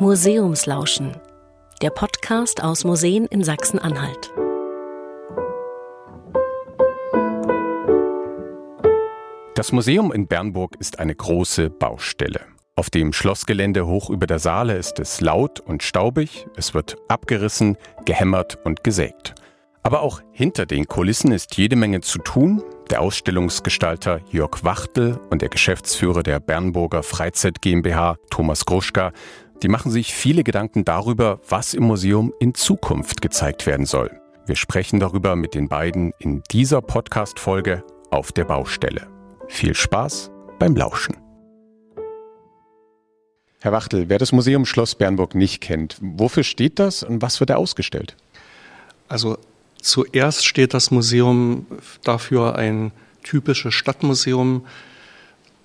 Museumslauschen, der Podcast aus Museen in Sachsen-Anhalt. Das Museum in Bernburg ist eine große Baustelle. Auf dem Schlossgelände hoch über der Saale ist es laut und staubig, es wird abgerissen, gehämmert und gesägt. Aber auch hinter den Kulissen ist jede Menge zu tun. Der Ausstellungsgestalter Jörg Wachtel und der Geschäftsführer der Bernburger Freizeit GmbH, Thomas Gruschka, die machen sich viele Gedanken darüber, was im Museum in Zukunft gezeigt werden soll. Wir sprechen darüber mit den beiden in dieser Podcast-Folge auf der Baustelle. Viel Spaß beim Lauschen. Herr Wachtel, wer das Museum Schloss Bernburg nicht kennt, wofür steht das und was wird da ausgestellt? Also zuerst steht das Museum dafür ein typisches Stadtmuseum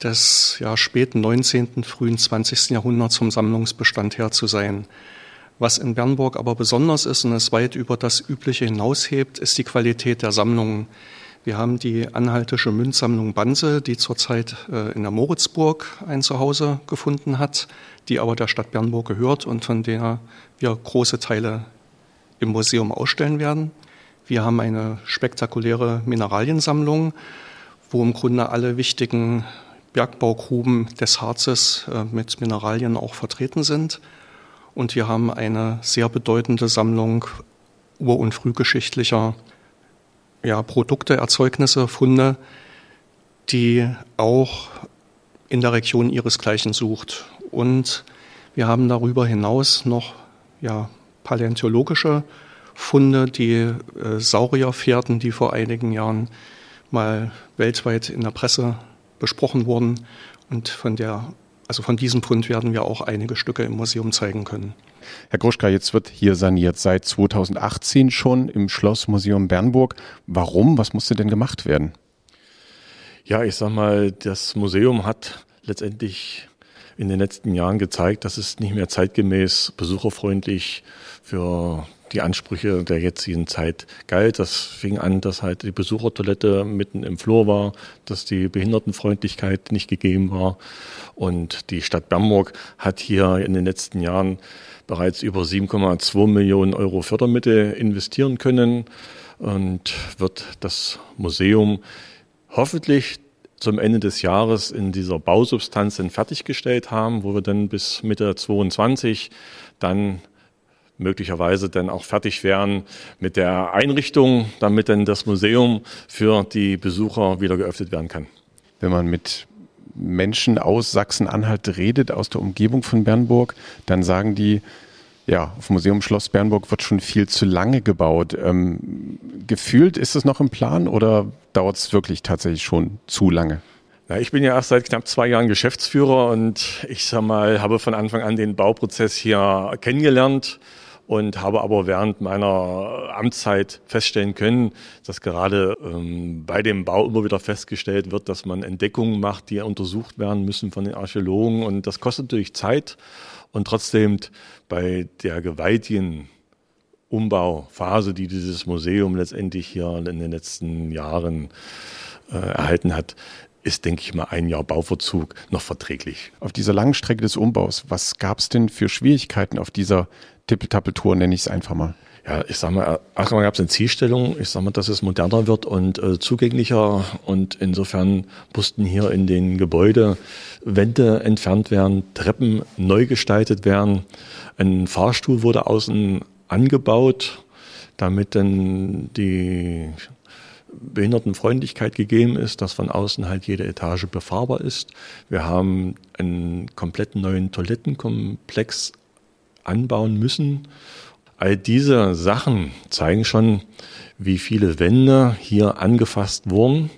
des ja, späten 19., frühen 20. Jahrhunderts vom Sammlungsbestand her zu sein. Was in Bernburg aber besonders ist und es weit über das Übliche hinaushebt, ist die Qualität der Sammlungen. Wir haben die anhaltische Münzsammlung Banse, die zurzeit äh, in der Moritzburg ein Zuhause gefunden hat, die aber der Stadt Bernburg gehört und von der wir große Teile im Museum ausstellen werden. Wir haben eine spektakuläre Mineraliensammlung, wo im Grunde alle wichtigen Bergbaugruben des Harzes äh, mit Mineralien auch vertreten sind. Und wir haben eine sehr bedeutende Sammlung ur- und frühgeschichtlicher ja, Produkte, Erzeugnisse, Funde, die auch in der Region ihresgleichen sucht. Und wir haben darüber hinaus noch ja, paläontologische Funde, die äh, Saurierpferden, die vor einigen Jahren mal weltweit in der Presse besprochen wurden. Und von der, also von diesem Fund werden wir auch einige Stücke im Museum zeigen können. Herr Gruschka, jetzt wird hier saniert seit 2018 schon im Schlossmuseum Bernburg. Warum? Was musste denn gemacht werden? Ja, ich sag mal, das Museum hat letztendlich in den letzten Jahren gezeigt, dass es nicht mehr zeitgemäß besucherfreundlich für die Ansprüche der jetzigen Zeit galt. Das fing an, dass halt die Besuchertoilette mitten im Flur war, dass die Behindertenfreundlichkeit nicht gegeben war. Und die Stadt Bernburg hat hier in den letzten Jahren bereits über 7,2 Millionen Euro Fördermittel investieren können und wird das Museum hoffentlich zum Ende des Jahres in dieser Bausubstanz fertiggestellt haben, wo wir dann bis Mitte 22 dann möglicherweise dann auch fertig wären mit der Einrichtung, damit dann das Museum für die Besucher wieder geöffnet werden kann. Wenn man mit Menschen aus Sachsen-Anhalt redet, aus der Umgebung von Bernburg, dann sagen die, ja, auf Museum Schloss Bernburg wird schon viel zu lange gebaut. Ähm, gefühlt ist es noch im Plan oder dauert es wirklich tatsächlich schon zu lange? Ja, ich bin ja erst seit knapp zwei Jahren Geschäftsführer und ich sag mal, habe von Anfang an den Bauprozess hier kennengelernt und habe aber während meiner Amtszeit feststellen können, dass gerade ähm, bei dem Bau immer wieder festgestellt wird, dass man Entdeckungen macht, die untersucht werden müssen von den Archäologen und das kostet natürlich Zeit und trotzdem bei der gewaltigen Umbauphase, die dieses Museum letztendlich hier in den letzten Jahren äh, erhalten hat, ist, denke ich mal, ein Jahr Bauverzug noch verträglich. Auf dieser langen Strecke des Umbaus, was gab es denn für Schwierigkeiten auf dieser Tippeltappeltour, nenne ich es einfach mal? Ja, ich sag mal, erstmal gab es eine Zielstellung, ich sag mal, dass es moderner wird und äh, zugänglicher und insofern mussten hier in den Gebäude Wände entfernt werden, Treppen neu gestaltet werden, ein Fahrstuhl wurde außen angebaut, damit dann die Behindertenfreundlichkeit gegeben ist, dass von außen halt jede Etage befahrbar ist. Wir haben einen kompletten neuen Toilettenkomplex anbauen müssen. All diese Sachen zeigen schon, wie viele Wände hier angefasst wurden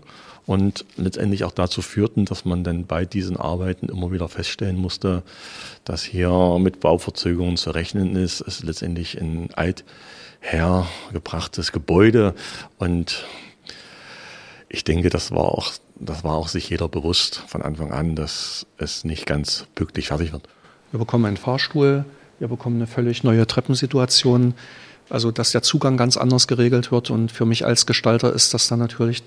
und letztendlich auch dazu führten, dass man dann bei diesen Arbeiten immer wieder feststellen musste, dass hier mit Bauverzögerungen zu rechnen ist. Es ist letztendlich ein althergebrachtes Gebäude und ich denke, das war auch, das war auch sich jeder bewusst von Anfang an, dass es nicht ganz pünktlich fertig wird. Wir bekommen einen Fahrstuhl, wir bekommen eine völlig neue Treppensituation, also dass der Zugang ganz anders geregelt wird. Und für mich als Gestalter ist das dann natürlich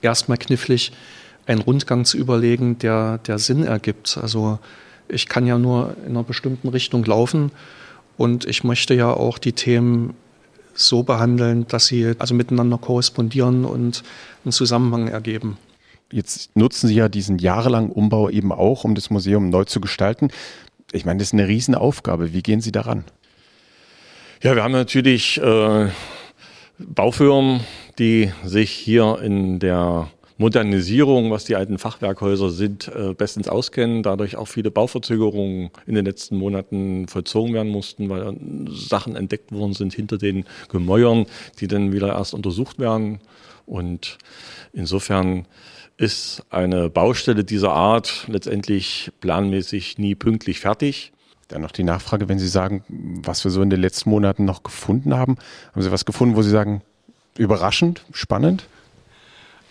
erstmal knifflig, einen Rundgang zu überlegen, der, der Sinn ergibt. Also ich kann ja nur in einer bestimmten Richtung laufen und ich möchte ja auch die Themen so behandeln, dass sie also miteinander korrespondieren und einen Zusammenhang ergeben. Jetzt nutzen Sie ja diesen jahrelangen Umbau eben auch, um das Museum neu zu gestalten. Ich meine, das ist eine Riesenaufgabe. Wie gehen Sie daran? Ja, wir haben natürlich äh, Baufirmen, die sich hier in der Modernisierung, was die alten Fachwerkhäuser sind, äh, bestens auskennen, dadurch auch viele Bauverzögerungen in den letzten Monaten vollzogen werden mussten, weil Sachen entdeckt worden sind hinter den Gemäuern, die dann wieder erst untersucht werden. Und insofern ist eine Baustelle dieser Art letztendlich planmäßig nie pünktlich fertig. Dann noch die Nachfrage, wenn Sie sagen, was wir so in den letzten Monaten noch gefunden haben. Haben Sie was gefunden, wo Sie sagen, überraschend, spannend?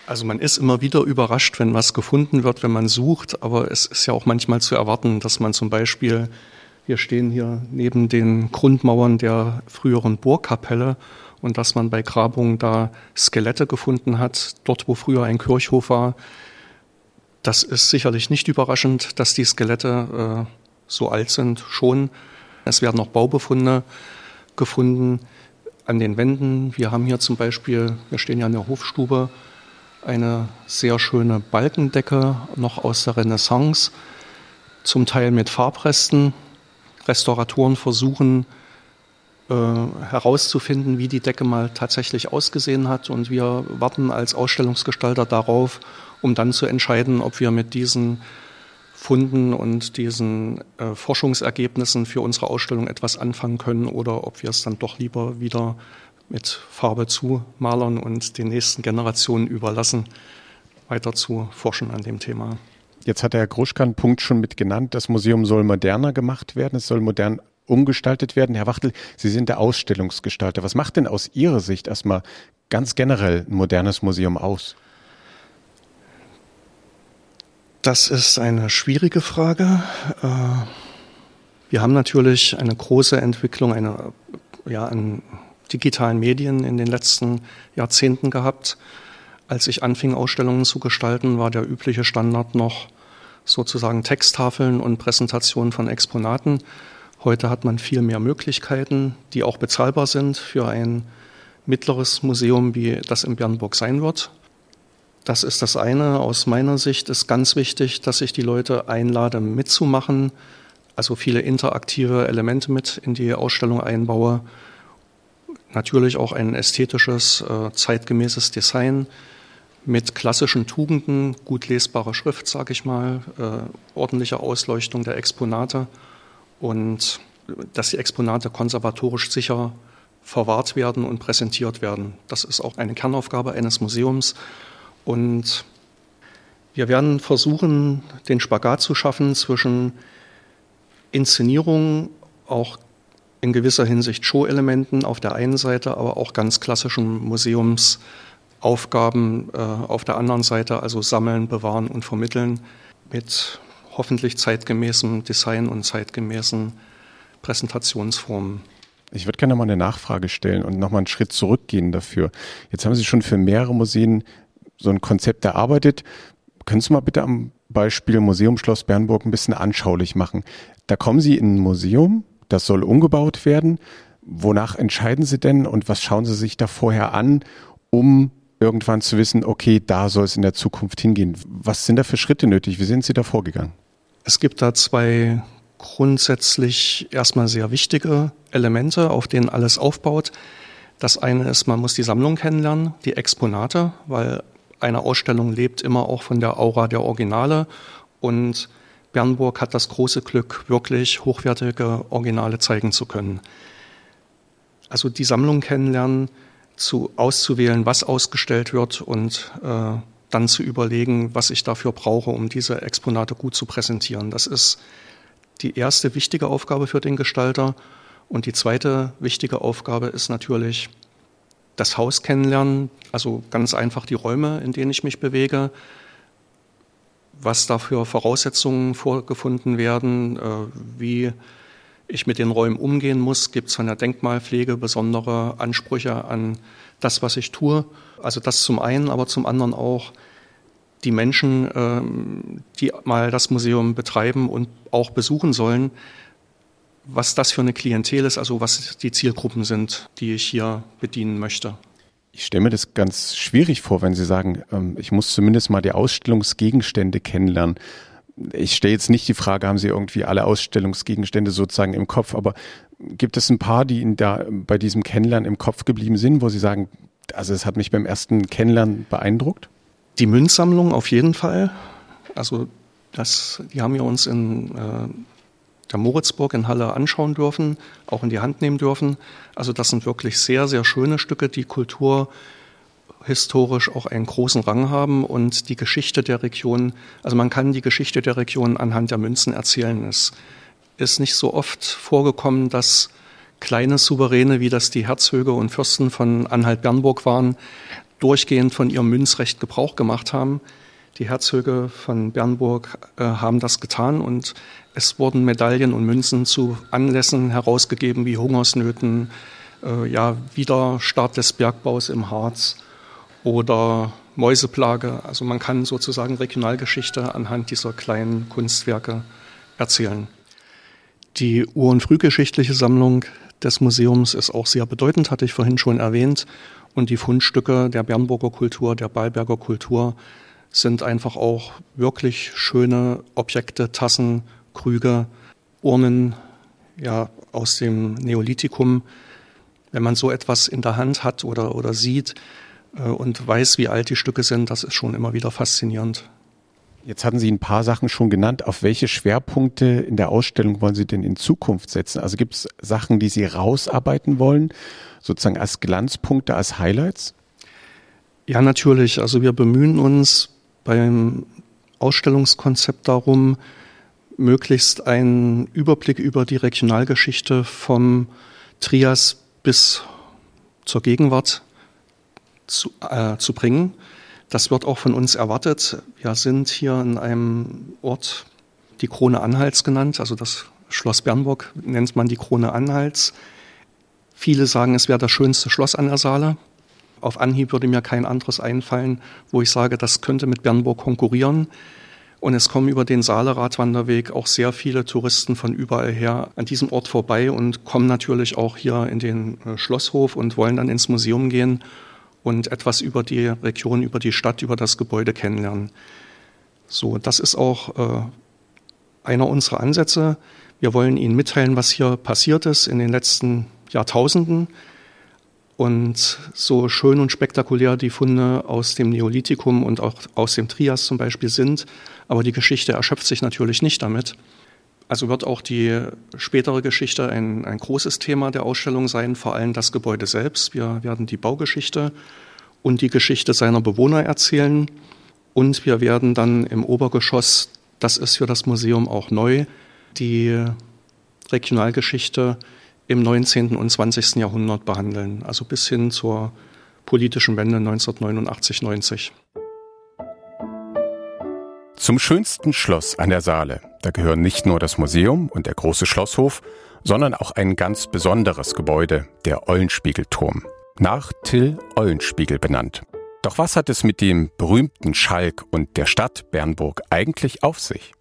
Also man ist immer wieder überrascht, wenn was gefunden wird, wenn man sucht, aber es ist ja auch manchmal zu erwarten, dass man zum Beispiel, wir stehen hier neben den Grundmauern der früheren Burgkapelle und dass man bei Grabungen da Skelette gefunden hat, dort wo früher ein Kirchhof war. Das ist sicherlich nicht überraschend, dass die Skelette äh, so alt sind, schon. Es werden noch Baubefunde gefunden an den Wänden. Wir haben hier zum Beispiel, wir stehen ja in der Hofstube, eine sehr schöne Balkendecke noch aus der Renaissance, zum Teil mit Farbresten. Restauratoren versuchen äh, herauszufinden, wie die Decke mal tatsächlich ausgesehen hat und wir warten als Ausstellungsgestalter darauf, um dann zu entscheiden, ob wir mit diesen Funden und diesen äh, Forschungsergebnissen für unsere Ausstellung etwas anfangen können oder ob wir es dann doch lieber wieder mit Farbe zumalern und den nächsten Generationen überlassen, weiter zu forschen an dem Thema. Jetzt hat der Herr Gruschka einen Punkt schon mit genannt. Das Museum soll moderner gemacht werden. Es soll modern umgestaltet werden. Herr Wachtel, Sie sind der Ausstellungsgestalter. Was macht denn aus Ihrer Sicht erstmal ganz generell ein modernes Museum aus? Das ist eine schwierige Frage. Äh, wir haben natürlich eine große Entwicklung, eine, ja, ein digitalen Medien in den letzten Jahrzehnten gehabt. Als ich anfing, Ausstellungen zu gestalten, war der übliche Standard noch sozusagen Texttafeln und Präsentationen von Exponaten. Heute hat man viel mehr Möglichkeiten, die auch bezahlbar sind für ein mittleres Museum, wie das in Bernburg sein wird. Das ist das eine. Aus meiner Sicht ist ganz wichtig, dass ich die Leute einlade, mitzumachen, also viele interaktive Elemente mit in die Ausstellung einbaue natürlich auch ein ästhetisches, äh, zeitgemäßes Design mit klassischen Tugenden, gut lesbare Schrift, sage ich mal, äh, ordentliche Ausleuchtung der Exponate und dass die Exponate konservatorisch sicher verwahrt werden und präsentiert werden. Das ist auch eine Kernaufgabe eines Museums. Und wir werden versuchen, den Spagat zu schaffen zwischen Inszenierung, auch in gewisser Hinsicht Show-Elementen auf der einen Seite, aber auch ganz klassischen Museumsaufgaben äh, auf der anderen Seite, also sammeln, bewahren und vermitteln mit hoffentlich zeitgemäßem Design und zeitgemäßen Präsentationsformen. Ich würde gerne mal eine Nachfrage stellen und nochmal einen Schritt zurückgehen dafür. Jetzt haben Sie schon für mehrere Museen so ein Konzept erarbeitet. Können Sie mal bitte am Beispiel Museum Schloss Bernburg ein bisschen anschaulich machen? Da kommen Sie in ein Museum, das soll umgebaut werden. Wonach entscheiden Sie denn und was schauen Sie sich da vorher an, um irgendwann zu wissen, okay, da soll es in der Zukunft hingehen? Was sind da für Schritte nötig? Wie sind Sie da vorgegangen? Es gibt da zwei grundsätzlich erstmal sehr wichtige Elemente, auf denen alles aufbaut. Das eine ist, man muss die Sammlung kennenlernen, die Exponate, weil eine Ausstellung lebt immer auch von der Aura der Originale und Bernburg hat das große Glück, wirklich hochwertige Originale zeigen zu können. Also die Sammlung kennenlernen, zu, auszuwählen, was ausgestellt wird und äh, dann zu überlegen, was ich dafür brauche, um diese Exponate gut zu präsentieren. Das ist die erste wichtige Aufgabe für den Gestalter. Und die zweite wichtige Aufgabe ist natürlich das Haus kennenlernen, also ganz einfach die Räume, in denen ich mich bewege, was da für Voraussetzungen vorgefunden werden, äh, wie ich mit den Räumen umgehen muss. Gibt es von der Denkmalpflege besondere Ansprüche an das, was ich tue? Also das zum einen, aber zum anderen auch die Menschen, ähm, die mal das Museum betreiben und auch besuchen sollen, was das für eine Klientel ist, also was die Zielgruppen sind, die ich hier bedienen möchte. Ich stelle mir das ganz schwierig vor, wenn Sie sagen, ähm, ich muss zumindest mal die Ausstellungsgegenstände kennenlernen. Ich stelle jetzt nicht die Frage, haben Sie irgendwie alle Ausstellungsgegenstände sozusagen im Kopf, aber gibt es ein paar, die Ihnen da bei diesem Kennenlernen im Kopf geblieben sind, wo Sie sagen, also es hat mich beim ersten Kennenlernen beeindruckt? Die Münzsammlung auf jeden Fall. Also das, die haben wir uns in äh, der Moritzburg in Halle anschauen dürfen, auch in die Hand nehmen dürfen. Also das sind wirklich sehr, sehr schöne Stücke, die kulturhistorisch auch einen großen Rang haben und die Geschichte der Region, also man kann die Geschichte der Region anhand der Münzen erzählen. Es ist nicht so oft vorgekommen, dass kleine Souveräne, wie das die Herzöge und Fürsten von Anhalt-Bernburg waren, durchgehend von ihrem Münzrecht Gebrauch gemacht haben. Die Herzöge von Bernburg äh, haben das getan und es wurden Medaillen und Münzen zu Anlässen herausgegeben wie Hungersnöten, äh, ja, Widerstart des Bergbaus im Harz oder Mäuseplage. Also man kann sozusagen Regionalgeschichte anhand dieser kleinen Kunstwerke erzählen. Die ur- und frühgeschichtliche Sammlung des Museums ist auch sehr bedeutend, hatte ich vorhin schon erwähnt. Und die Fundstücke der Bernburger Kultur, der Ballberger Kultur sind einfach auch wirklich schöne Objekte, Tassen, Krüge, Urnen ja, aus dem Neolithikum. Wenn man so etwas in der Hand hat oder, oder sieht und weiß, wie alt die Stücke sind, das ist schon immer wieder faszinierend. Jetzt hatten Sie ein paar Sachen schon genannt. Auf welche Schwerpunkte in der Ausstellung wollen Sie denn in Zukunft setzen? Also gibt es Sachen, die Sie rausarbeiten wollen, sozusagen als Glanzpunkte, als Highlights? Ja, natürlich. Also wir bemühen uns beim Ausstellungskonzept darum, möglichst einen Überblick über die Regionalgeschichte vom Trias bis zur Gegenwart zu, äh, zu bringen. Das wird auch von uns erwartet. Wir sind hier in einem Ort, die Krone Anhalts genannt, also das Schloss Bernburg nennt man die Krone Anhalts. Viele sagen, es wäre das schönste Schloss an der Saale. Auf Anhieb würde mir kein anderes einfallen, wo ich sage, das könnte mit Bernburg konkurrieren. Und es kommen über den Saale-Radwanderweg auch sehr viele Touristen von überall her an diesem Ort vorbei und kommen natürlich auch hier in den äh, Schlosshof und wollen dann ins Museum gehen und etwas über die Region, über die Stadt, über das Gebäude kennenlernen. So, das ist auch äh, einer unserer Ansätze. Wir wollen Ihnen mitteilen, was hier passiert ist in den letzten Jahrtausenden. Und so schön und spektakulär die Funde aus dem Neolithikum und auch aus dem Trias zum Beispiel sind, aber die Geschichte erschöpft sich natürlich nicht damit. Also wird auch die spätere Geschichte ein, ein großes Thema der Ausstellung sein, vor allem das Gebäude selbst. Wir werden die Baugeschichte und die Geschichte seiner Bewohner erzählen. Und wir werden dann im Obergeschoss, das ist für das Museum auch neu, die Regionalgeschichte im 19. und 20. Jahrhundert behandeln, also bis hin zur politischen Wende 1989-90. Zum schönsten Schloss an der Saale, da gehören nicht nur das Museum und der große Schlosshof, sondern auch ein ganz besonderes Gebäude, der Eulenspiegelturm, nach Till Eulenspiegel benannt. Doch was hat es mit dem berühmten Schalk und der Stadt Bernburg eigentlich auf sich?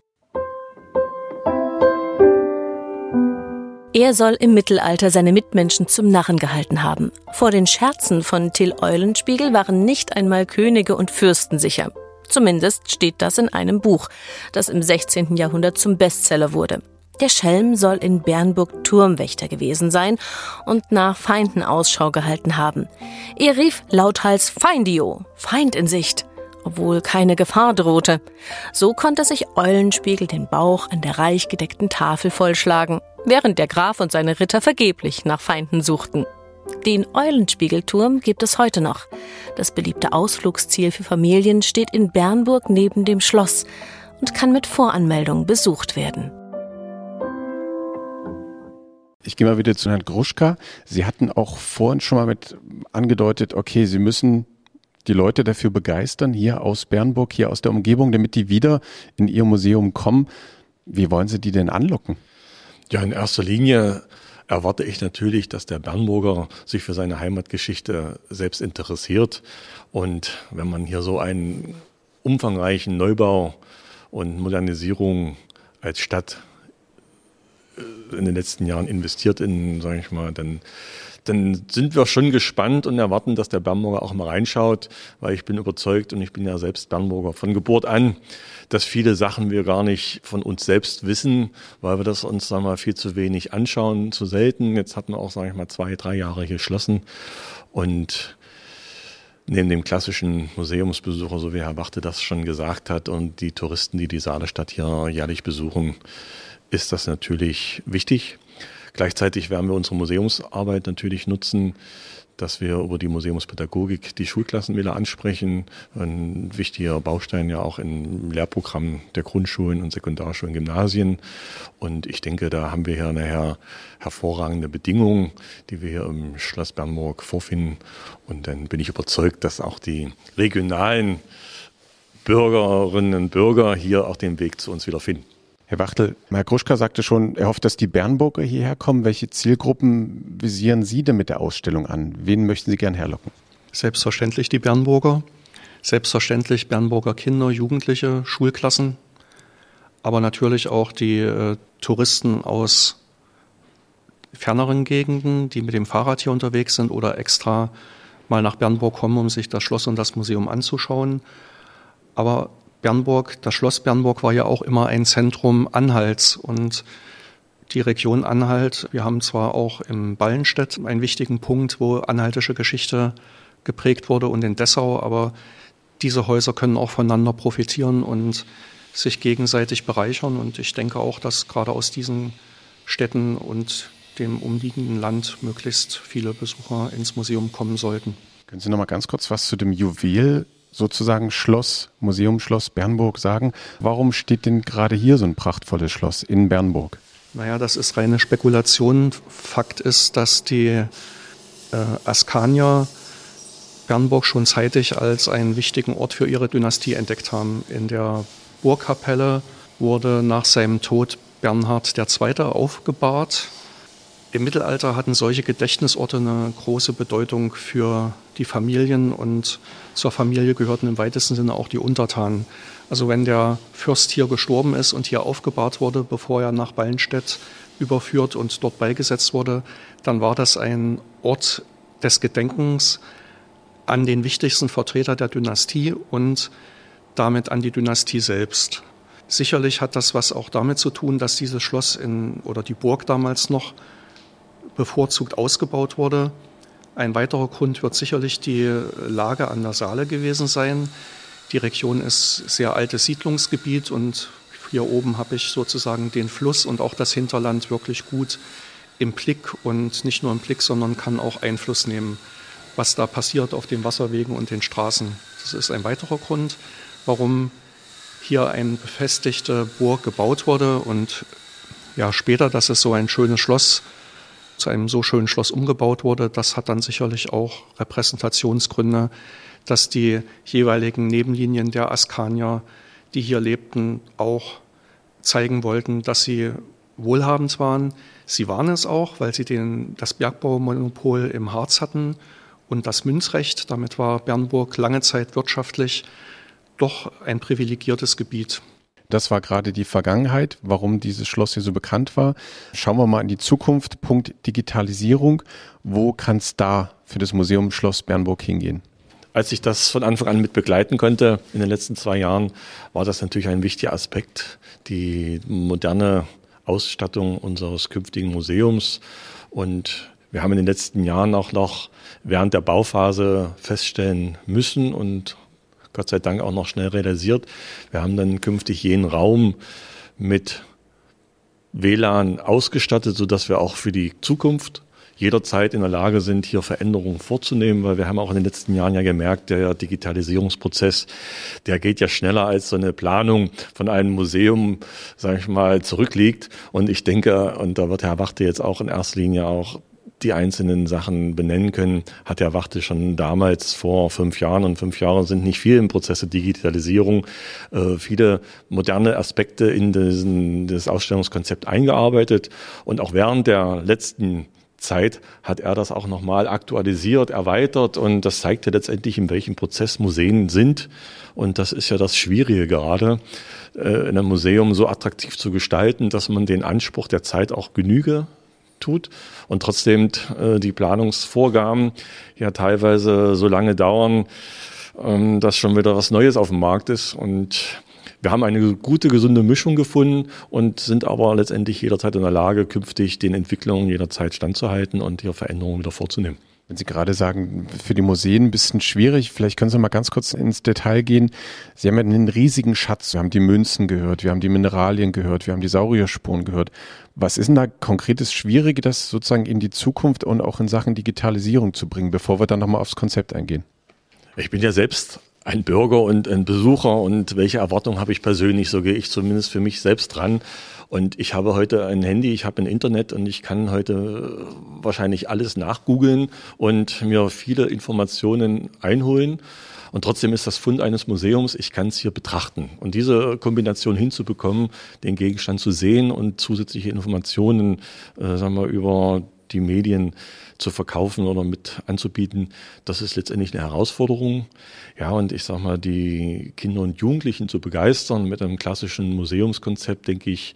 Er soll im Mittelalter seine Mitmenschen zum Narren gehalten haben. Vor den Scherzen von Till Eulenspiegel waren nicht einmal Könige und Fürsten sicher. Zumindest steht das in einem Buch, das im 16. Jahrhundert zum Bestseller wurde. Der Schelm soll in Bernburg Turmwächter gewesen sein und nach Feinden Ausschau gehalten haben. Er rief lauthals Feindio, Feind in Sicht obwohl keine Gefahr drohte. So konnte sich Eulenspiegel den Bauch an der reich gedeckten Tafel vollschlagen, während der Graf und seine Ritter vergeblich nach Feinden suchten. Den Eulenspiegelturm gibt es heute noch. Das beliebte Ausflugsziel für Familien steht in Bernburg neben dem Schloss und kann mit Voranmeldung besucht werden. Ich gehe mal wieder zu Herrn Gruschka. Sie hatten auch vorhin schon mal mit angedeutet, okay, Sie müssen die Leute dafür begeistern, hier aus Bernburg, hier aus der Umgebung, damit die wieder in Ihr Museum kommen. Wie wollen Sie die denn anlocken? Ja, in erster Linie erwarte ich natürlich, dass der Bernburger sich für seine Heimatgeschichte selbst interessiert. Und wenn man hier so einen umfangreichen Neubau und Modernisierung als Stadt äh, in den letzten Jahren investiert in, sage ich mal, dann dann sind wir schon gespannt und erwarten, dass der Bernburger auch mal reinschaut, weil ich bin überzeugt und ich bin ja selbst Bernburger von Geburt an, dass viele Sachen wir gar nicht von uns selbst wissen, weil wir das uns sagen wir, mal viel zu wenig anschauen, zu selten. Jetzt hatten wir auch, sage ich mal, zwei, drei Jahre geschlossen und neben dem klassischen Museumsbesucher, so wie Herr Wachte das schon gesagt hat, und die Touristen, die die Saalestadt hier jährlich besuchen, ist das natürlich wichtig. Gleichzeitig werden wir unsere Museumsarbeit natürlich nutzen, dass wir über die Museumspädagogik die Schulklassen wieder ansprechen. Ein wichtiger Baustein ja auch im Lehrprogramm der Grundschulen und Sekundarschulen, Gymnasien. Und ich denke, da haben wir hier nachher hervorragende Bedingungen, die wir hier im Schloss Bernburg vorfinden. Und dann bin ich überzeugt, dass auch die regionalen Bürgerinnen und Bürger hier auch den Weg zu uns wieder finden. Herr Wachtel, Herr Gruschka sagte schon, er hofft, dass die Bernburger hierher kommen. Welche Zielgruppen visieren Sie denn mit der Ausstellung an? Wen möchten Sie gern herlocken? Selbstverständlich die Bernburger, selbstverständlich Bernburger Kinder, Jugendliche, Schulklassen, aber natürlich auch die äh, Touristen aus ferneren Gegenden, die mit dem Fahrrad hier unterwegs sind oder extra mal nach Bernburg kommen, um sich das Schloss und das Museum anzuschauen. Aber Bernburg, das Schloss Bernburg war ja auch immer ein Zentrum Anhalts und die Region Anhalt. Wir haben zwar auch im Ballenstedt einen wichtigen Punkt, wo anhaltische Geschichte geprägt wurde und in Dessau, aber diese Häuser können auch voneinander profitieren und sich gegenseitig bereichern. Und ich denke auch, dass gerade aus diesen Städten und dem umliegenden Land möglichst viele Besucher ins Museum kommen sollten. Können Sie noch mal ganz kurz was zu dem Juwel sozusagen Schloss, Museumsschloss Bernburg sagen. Warum steht denn gerade hier so ein prachtvolles Schloss in Bernburg? Naja, das ist reine Spekulation. Fakt ist, dass die äh, Askanier Bernburg schon zeitig als einen wichtigen Ort für ihre Dynastie entdeckt haben. In der Burgkapelle wurde nach seinem Tod Bernhard II. aufgebahrt. Im Mittelalter hatten solche Gedächtnisorte eine große Bedeutung für die Familien und zur Familie gehörten im weitesten Sinne auch die Untertanen. Also wenn der Fürst hier gestorben ist und hier aufgebahrt wurde, bevor er nach Ballenstedt überführt und dort beigesetzt wurde, dann war das ein Ort des Gedenkens an den wichtigsten Vertreter der Dynastie und damit an die Dynastie selbst. Sicherlich hat das was auch damit zu tun, dass dieses Schloss in, oder die Burg damals noch bevorzugt ausgebaut wurde. Ein weiterer Grund wird sicherlich die Lage an der Saale gewesen sein. Die Region ist sehr altes Siedlungsgebiet und hier oben habe ich sozusagen den Fluss und auch das Hinterland wirklich gut im Blick und nicht nur im Blick, sondern kann auch Einfluss nehmen, was da passiert auf den Wasserwegen und den Straßen. Das ist ein weiterer Grund, warum hier eine befestigte Burg gebaut wurde und ja, später, dass es so ein schönes Schloss zu einem so schönen Schloss umgebaut wurde. Das hat dann sicherlich auch Repräsentationsgründe, dass die jeweiligen Nebenlinien der Askanier, die hier lebten, auch zeigen wollten, dass sie wohlhabend waren. Sie waren es auch, weil sie den, das Bergbaumonopol im Harz hatten und das Münzrecht. Damit war Bernburg lange Zeit wirtschaftlich doch ein privilegiertes Gebiet. Das war gerade die Vergangenheit, warum dieses Schloss hier so bekannt war. Schauen wir mal in die Zukunft. Punkt Digitalisierung. Wo kann es da für das Museum Schloss Bernburg hingehen? Als ich das von Anfang an mit begleiten konnte in den letzten zwei Jahren, war das natürlich ein wichtiger Aspekt, die moderne Ausstattung unseres künftigen Museums. Und wir haben in den letzten Jahren auch noch während der Bauphase feststellen müssen und Gott sei Dank auch noch schnell realisiert. Wir haben dann künftig jeden Raum mit WLAN ausgestattet, sodass wir auch für die Zukunft jederzeit in der Lage sind, hier Veränderungen vorzunehmen, weil wir haben auch in den letzten Jahren ja gemerkt, der Digitalisierungsprozess, der geht ja schneller als so eine Planung von einem Museum, sage ich mal, zurückliegt. Und ich denke, und da wird Herr Wachte jetzt auch in erster Linie auch die einzelnen Sachen benennen können, hat der Wachte schon damals vor fünf Jahren und fünf Jahre sind nicht viel im Prozess der Digitalisierung, äh, viele moderne Aspekte in diesen, das Ausstellungskonzept eingearbeitet und auch während der letzten Zeit hat er das auch nochmal aktualisiert, erweitert und das zeigt ja letztendlich, in welchem Prozess Museen sind. Und das ist ja das Schwierige gerade, äh, in einem Museum so attraktiv zu gestalten, dass man den Anspruch der Zeit auch Genüge tut und trotzdem äh, die Planungsvorgaben ja teilweise so lange dauern, ähm, dass schon wieder was Neues auf dem Markt ist und wir haben eine gute, gesunde Mischung gefunden und sind aber letztendlich jederzeit in der Lage, künftig den Entwicklungen jederzeit standzuhalten und ihre Veränderungen wieder vorzunehmen. Wenn Sie gerade sagen, für die Museen ein bisschen schwierig, vielleicht können Sie mal ganz kurz ins Detail gehen. Sie haben ja einen riesigen Schatz. Wir haben die Münzen gehört, wir haben die Mineralien gehört, wir haben die Saurierspuren gehört. Was ist denn da konkretes Schwierige, das sozusagen in die Zukunft und auch in Sachen Digitalisierung zu bringen, bevor wir dann nochmal aufs Konzept eingehen? Ich bin ja selbst ein Bürger und ein Besucher und welche Erwartungen habe ich persönlich, so gehe ich zumindest für mich selbst dran. Und ich habe heute ein Handy, ich habe ein Internet und ich kann heute wahrscheinlich alles nachgoogeln und mir viele Informationen einholen. Und trotzdem ist das Fund eines Museums, ich kann es hier betrachten. Und diese Kombination hinzubekommen, den Gegenstand zu sehen und zusätzliche Informationen, äh, sagen wir, über die Medien zu verkaufen oder mit anzubieten, das ist letztendlich eine Herausforderung. Ja, und ich sage mal, die Kinder und Jugendlichen zu begeistern mit einem klassischen Museumskonzept, denke ich,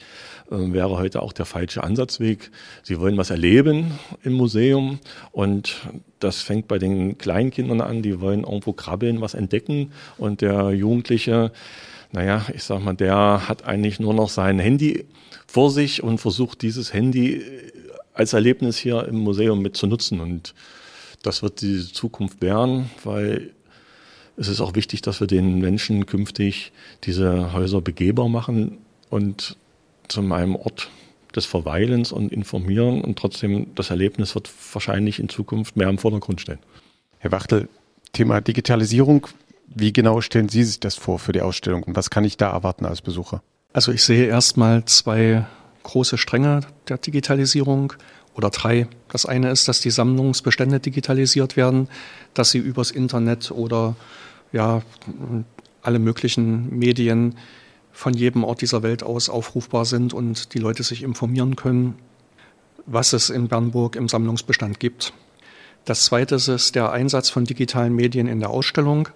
äh, wäre heute auch der falsche Ansatzweg. Sie wollen was erleben im Museum und das fängt bei den Kleinkindern an, die wollen irgendwo krabbeln, was entdecken und der Jugendliche, naja, ich sag mal, der hat eigentlich nur noch sein Handy vor sich und versucht dieses Handy als Erlebnis hier im Museum mit zu nutzen. Und das wird die Zukunft werden, weil es ist auch wichtig, dass wir den Menschen künftig diese Häuser begehbar machen und zu einem Ort des Verweilens und Informieren und trotzdem das Erlebnis wird wahrscheinlich in Zukunft mehr im Vordergrund stehen. Herr Wachtel, Thema Digitalisierung. Wie genau stellen Sie sich das vor für die Ausstellung und was kann ich da erwarten als Besucher? Also ich sehe erstmal zwei große Stränge der Digitalisierung oder drei. Das eine ist, dass die Sammlungsbestände digitalisiert werden, dass sie übers Internet oder ja, alle möglichen Medien von jedem Ort dieser Welt aus aufrufbar sind und die Leute sich informieren können, was es in Bernburg im Sammlungsbestand gibt. Das zweite ist der Einsatz von digitalen Medien in der Ausstellung.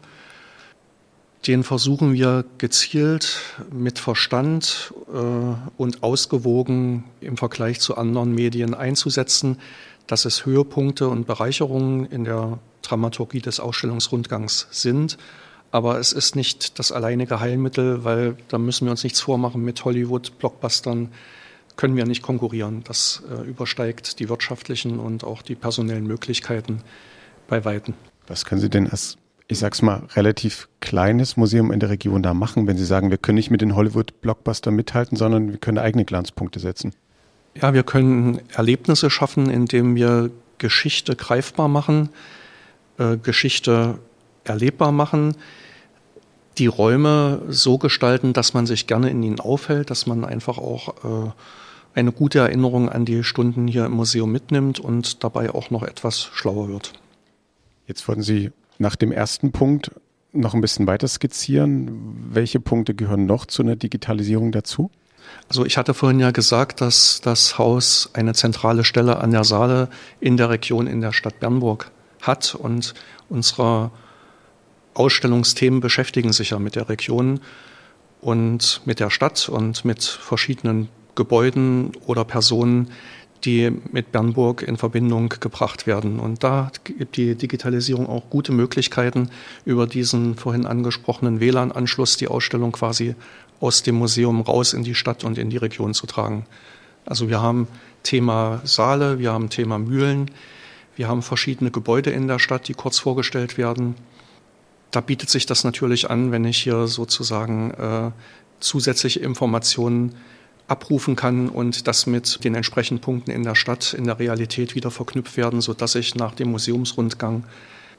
Den versuchen wir gezielt mit Verstand äh, und ausgewogen im Vergleich zu anderen Medien einzusetzen, dass es Höhepunkte und Bereicherungen in der Dramaturgie des Ausstellungsrundgangs sind. Aber es ist nicht das alleinige Heilmittel, weil da müssen wir uns nichts vormachen. Mit Hollywood-Blockbustern können wir nicht konkurrieren. Das äh, übersteigt die wirtschaftlichen und auch die personellen Möglichkeiten bei Weitem. Was können Sie denn als ich sag's mal, relativ kleines Museum in der Region da machen, wenn Sie sagen, wir können nicht mit den Hollywood-Blockbuster mithalten, sondern wir können eigene Glanzpunkte setzen? Ja, wir können Erlebnisse schaffen, indem wir Geschichte greifbar machen, äh, Geschichte erlebbar machen, die Räume so gestalten, dass man sich gerne in ihnen aufhält, dass man einfach auch äh, eine gute Erinnerung an die Stunden hier im Museum mitnimmt und dabei auch noch etwas schlauer wird. Jetzt wollten Sie nach dem ersten Punkt noch ein bisschen weiter skizzieren. Welche Punkte gehören noch zu einer Digitalisierung dazu? Also ich hatte vorhin ja gesagt, dass das Haus eine zentrale Stelle an der Saale in der Region in der Stadt Bernburg hat und unsere Ausstellungsthemen beschäftigen sich ja mit der Region und mit der Stadt und mit verschiedenen Gebäuden oder Personen, die mit Bernburg in Verbindung gebracht werden. Und da gibt die Digitalisierung auch gute Möglichkeiten, über diesen vorhin angesprochenen WLAN-Anschluss die Ausstellung quasi aus dem Museum raus in die Stadt und in die Region zu tragen. Also wir haben Thema Saale, wir haben Thema Mühlen, wir haben verschiedene Gebäude in der Stadt, die kurz vorgestellt werden. Da bietet sich das natürlich an, wenn ich hier sozusagen äh, zusätzliche Informationen abrufen kann und das mit den entsprechenden Punkten in der Stadt, in der Realität wieder verknüpft werden, sodass ich nach dem Museumsrundgang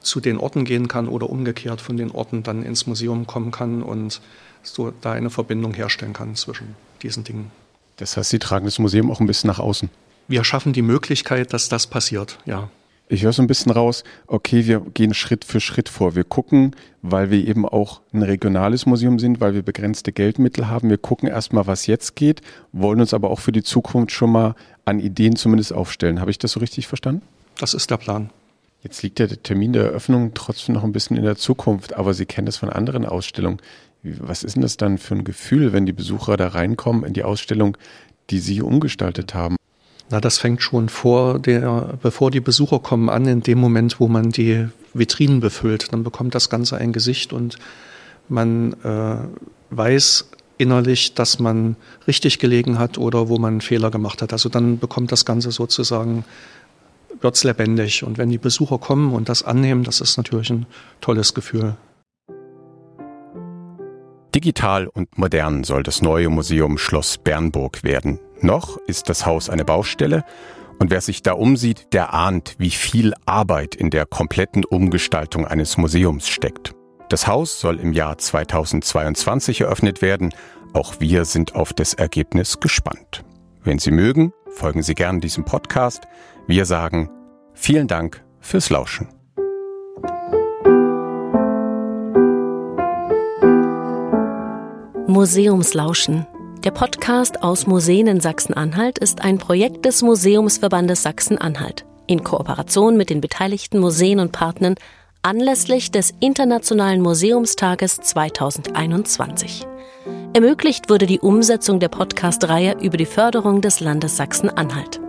zu den Orten gehen kann oder umgekehrt von den Orten dann ins Museum kommen kann und so da eine Verbindung herstellen kann zwischen diesen Dingen. Das heißt, Sie tragen das Museum auch ein bisschen nach außen. Wir schaffen die Möglichkeit, dass das passiert, ja. Ich höre so ein bisschen raus, okay, wir gehen Schritt für Schritt vor. Wir gucken, weil wir eben auch ein regionales Museum sind, weil wir begrenzte Geldmittel haben. Wir gucken erstmal, was jetzt geht, wollen uns aber auch für die Zukunft schon mal an Ideen zumindest aufstellen. Habe ich das so richtig verstanden? Das ist der Plan. Jetzt liegt der Termin der Eröffnung trotzdem noch ein bisschen in der Zukunft, aber Sie kennen das von anderen Ausstellungen. Was ist denn das dann für ein Gefühl, wenn die Besucher da reinkommen in die Ausstellung, die Sie umgestaltet haben? Na, das fängt schon vor der, bevor die Besucher kommen an, in dem Moment, wo man die Vitrinen befüllt. Dann bekommt das Ganze ein Gesicht und man äh, weiß innerlich, dass man richtig gelegen hat oder wo man einen Fehler gemacht hat. Also dann bekommt das Ganze sozusagen wird's lebendig. Und wenn die Besucher kommen und das annehmen, das ist natürlich ein tolles Gefühl. Digital und modern soll das neue Museum Schloss Bernburg werden. Noch ist das Haus eine Baustelle und wer sich da umsieht, der ahnt, wie viel Arbeit in der kompletten Umgestaltung eines Museums steckt. Das Haus soll im Jahr 2022 eröffnet werden. Auch wir sind auf das Ergebnis gespannt. Wenn Sie mögen, folgen Sie gern diesem Podcast. Wir sagen vielen Dank fürs Lauschen. Museumslauschen. Der Podcast aus Museen in Sachsen-Anhalt ist ein Projekt des Museumsverbandes Sachsen-Anhalt in Kooperation mit den beteiligten Museen und Partnern anlässlich des Internationalen Museumstages 2021. Ermöglicht wurde die Umsetzung der Podcast-Reihe über die Förderung des Landes Sachsen-Anhalt.